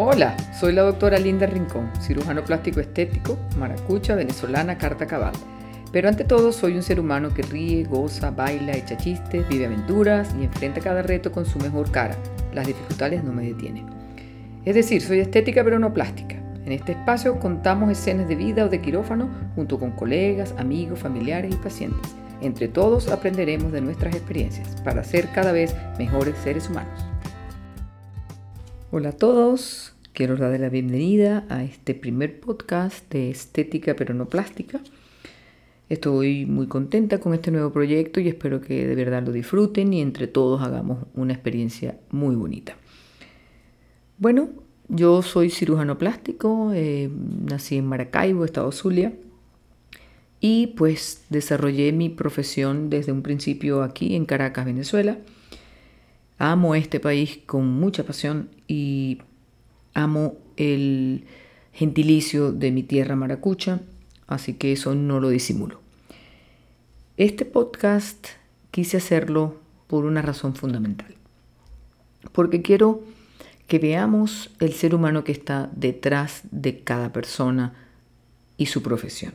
Hola, soy la doctora Linda Rincón, cirujano plástico estético, maracucha, venezolana, carta cabal. Pero ante todo soy un ser humano que ríe, goza, baila, echa chistes, vive aventuras y enfrenta cada reto con su mejor cara. Las dificultades no me detienen. Es decir, soy estética pero no plástica. En este espacio contamos escenas de vida o de quirófano junto con colegas, amigos, familiares y pacientes. Entre todos aprenderemos de nuestras experiencias para ser cada vez mejores seres humanos. Hola a todos, quiero darles la bienvenida a este primer podcast de estética pero no plástica. Estoy muy contenta con este nuevo proyecto y espero que de verdad lo disfruten y entre todos hagamos una experiencia muy bonita. Bueno, yo soy cirujano plástico, eh, nací en Maracaibo, Estado Zulia, y pues desarrollé mi profesión desde un principio aquí en Caracas, Venezuela. Amo este país con mucha pasión y amo el gentilicio de mi tierra maracucha así que eso no lo disimulo. Este podcast quise hacerlo por una razón fundamental, porque quiero que veamos el ser humano que está detrás de cada persona y su profesión.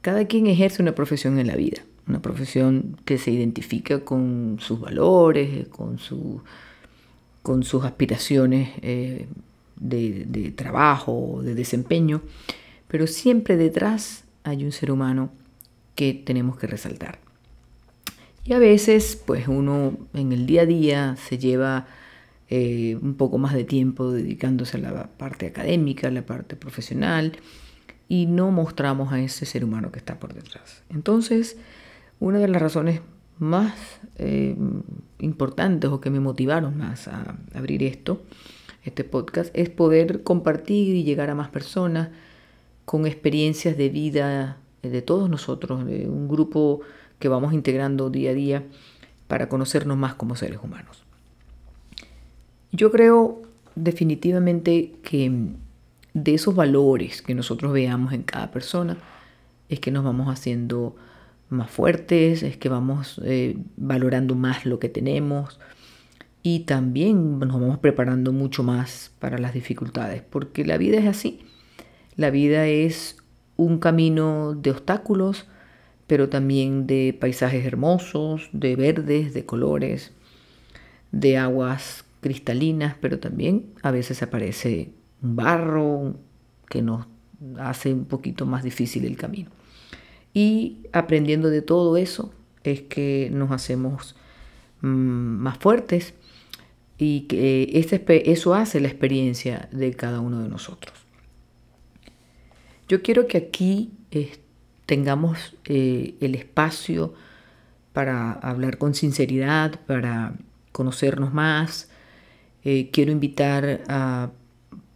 Cada quien ejerce una profesión en la vida, una profesión que se identifica con sus valores, con, con sus aspiraciones eh, de, de trabajo, de desempeño, pero siempre detrás hay un ser humano que tenemos que resaltar. Y a veces, pues uno en el día a día se lleva eh, un poco más de tiempo dedicándose a la parte académica, a la parte profesional, y no mostramos a ese ser humano que está por detrás. Entonces, una de las razones más eh, importantes o que me motivaron más a abrir esto, este podcast, es poder compartir y llegar a más personas con experiencias de vida de todos nosotros, de un grupo que vamos integrando día a día para conocernos más como seres humanos. Yo creo definitivamente que de esos valores que nosotros veamos en cada persona es que nos vamos haciendo más fuertes, es que vamos eh, valorando más lo que tenemos y también nos vamos preparando mucho más para las dificultades, porque la vida es así. La vida es un camino de obstáculos, pero también de paisajes hermosos, de verdes, de colores, de aguas cristalinas, pero también a veces aparece un barro que nos hace un poquito más difícil el camino. Y aprendiendo de todo eso es que nos hacemos mm, más fuertes y que eso hace la experiencia de cada uno de nosotros. Yo quiero que aquí tengamos eh, el espacio para hablar con sinceridad, para conocernos más. Eh, quiero invitar a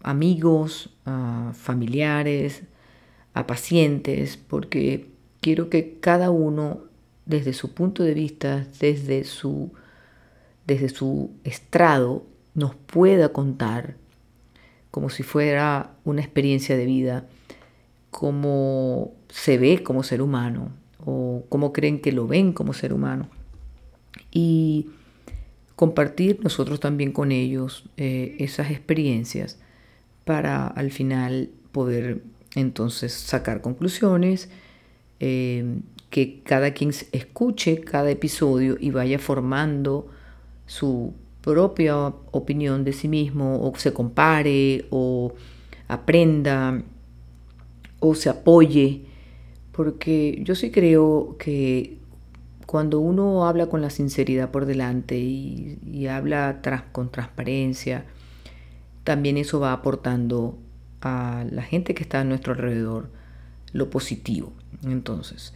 amigos, a familiares, a pacientes, porque quiero que cada uno, desde su punto de vista, desde su, desde su estrado, nos pueda contar como si fuera una experiencia de vida cómo se ve como ser humano o cómo creen que lo ven como ser humano. Y compartir nosotros también con ellos eh, esas experiencias para al final poder entonces sacar conclusiones, eh, que cada quien escuche cada episodio y vaya formando su propia opinión de sí mismo o se compare o aprenda o se apoye, porque yo sí creo que cuando uno habla con la sinceridad por delante y, habla con transparencia, también eso va aportando a la gente que está a nuestro alrededor lo positivo. Entonces,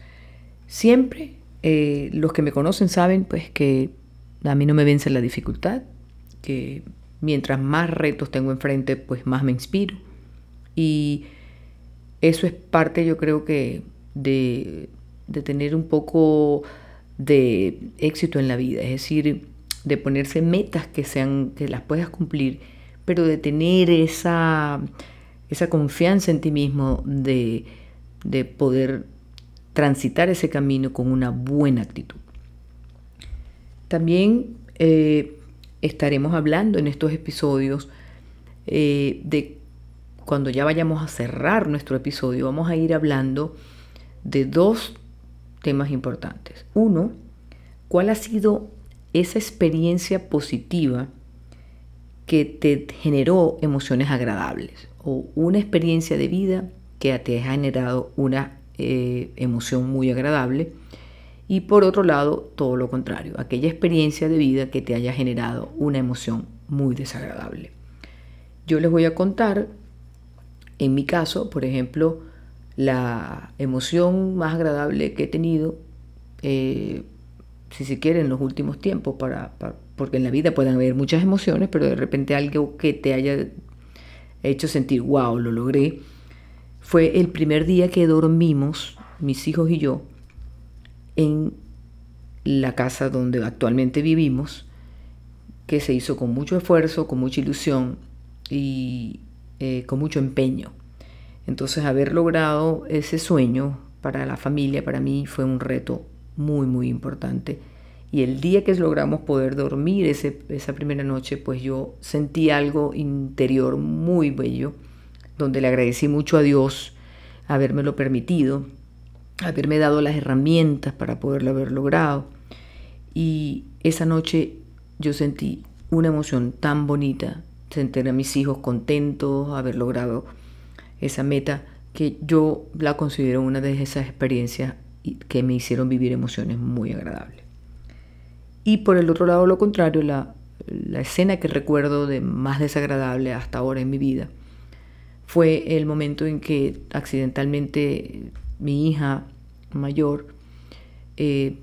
siempre eh, los que me conocen saben pues que a mí no me vence la dificultad, que mientras más retos tengo enfrente, pues más me inspiro. Y eso es parte, yo creo que, de, tener un poco de éxito en la vida, es decir, de ponerse metas que sean, que las puedas cumplir, pero de tener esa, esa confianza en ti mismo de, poder transitar ese camino con una buena actitud. También eh, estaremos hablando en estos episodios eh, de cuando ya vayamos a cerrar nuestro episodio, vamos a ir hablando de dos temas importantes. Uno, ¿cuál ha sido esa experiencia positiva que te generó emociones agradables? O una experiencia de vida que te ha generado una eh, emoción muy agradable. Y por otro lado, todo lo contrario, aquella experiencia de vida que te haya generado una emoción muy desagradable. Yo les voy a contar, en mi caso, por ejemplo, la emoción más agradable que he tenido, eh, si se quiere, en los últimos tiempos, para, porque en la vida pueden haber muchas emociones, pero de repente algo que te haya hecho sentir, wow, lo logré, fue el primer día que dormimos, mis hijos y yo, en la casa donde actualmente vivimos, que se hizo con mucho esfuerzo, con mucha ilusión y eh, con mucho empeño. Entonces haber logrado ese sueño para la familia, para mí fue un reto muy, muy importante. Y el día que logramos poder dormir esa primera noche, pues yo sentí algo interior muy bello, donde le agradecí mucho a Dios habérmelo permitido, haberme dado las herramientas para poderlo haber logrado. Y esa noche yo sentí una emoción tan bonita, sentir a mis hijos contentos, haber logrado esa meta, que yo la considero una de esas experiencias que me hicieron vivir emociones muy agradables. Y por el otro lado, lo contrario, la, la escena que recuerdo de más desagradable hasta ahora en mi vida fue el momento en que accidentalmente mi hija mayor, eh,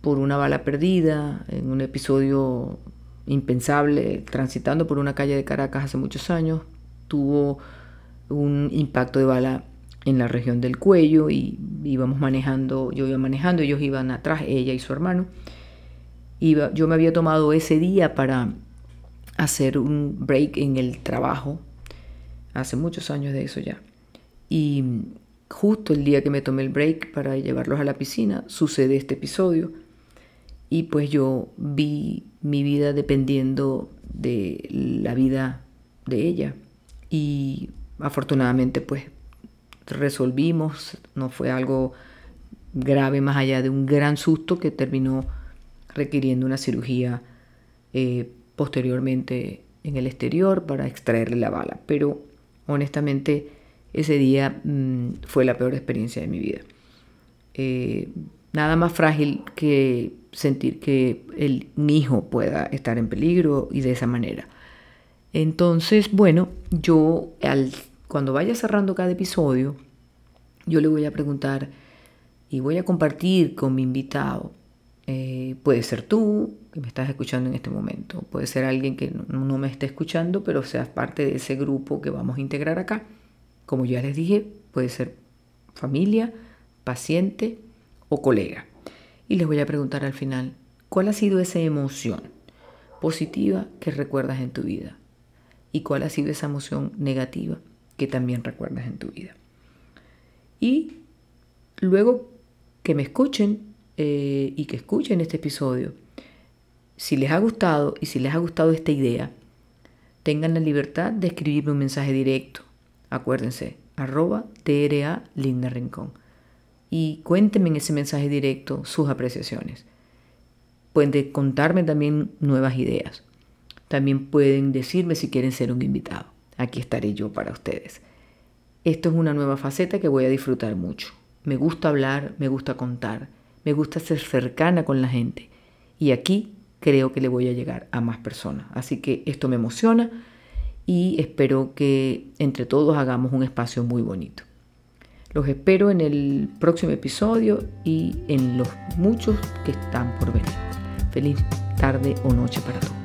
por una bala perdida, en un episodio impensable, transitando por una calle de Caracas hace muchos años, tuvo un impacto de bala en la región del cuello y íbamos manejando, yo iba manejando, ellos iban atrás, ella y su hermano. Iba, yo me había tomado ese día para hacer un break en el trabajo, hace muchos años de eso ya. Y justo el día que me tomé el break para llevarlos a la piscina, sucede este episodio. Y pues yo vi mi vida dependiendo de la vida de ella. Y afortunadamente pues resolvimos, no fue algo grave más allá de un gran susto que terminó requiriendo una cirugía eh, posteriormente en el exterior para extraerle la bala. Pero honestamente ese día mm, fue la peor experiencia de mi vida. Eh, nada más frágil que sentir que el, mi hijo pueda estar en peligro y de esa manera. Entonces, bueno, yo al cuando vaya cerrando cada episodio, yo le voy a preguntar y voy a compartir con mi invitado. Eh, puede ser tú, que me estás escuchando en este momento. Puede ser alguien que no, me esté escuchando, pero seas parte de ese grupo que vamos a integrar acá. Como ya les dije, puede ser familia, paciente o colega. Y les voy a preguntar al final, ¿cuál ha sido esa emoción positiva que recuerdas en tu vida? ¿Y cuál ha sido esa emoción negativa que también recuerdas en tu vida. Y luego que me escuchen eh, y que escuchen este episodio, si les ha gustado y si les ha gustado esta idea, tengan la libertad de escribirme un mensaje directo. Acuérdense, arroba TRA Linda Rincón. Y cuéntenme en ese mensaje directo sus apreciaciones. Pueden contarme también nuevas ideas. También pueden decirme si quieren ser un invitado aquí estaré yo para ustedes. Esto es una nueva faceta que voy a disfrutar mucho. Me gusta hablar, me gusta contar, me gusta ser cercana con la gente. Y aquí creo que le voy a llegar a más personas. Así que esto me emociona y espero que entre todos hagamos un espacio muy bonito. Los espero en el próximo episodio y en los muchos que están por venir. Feliz tarde o noche para todos.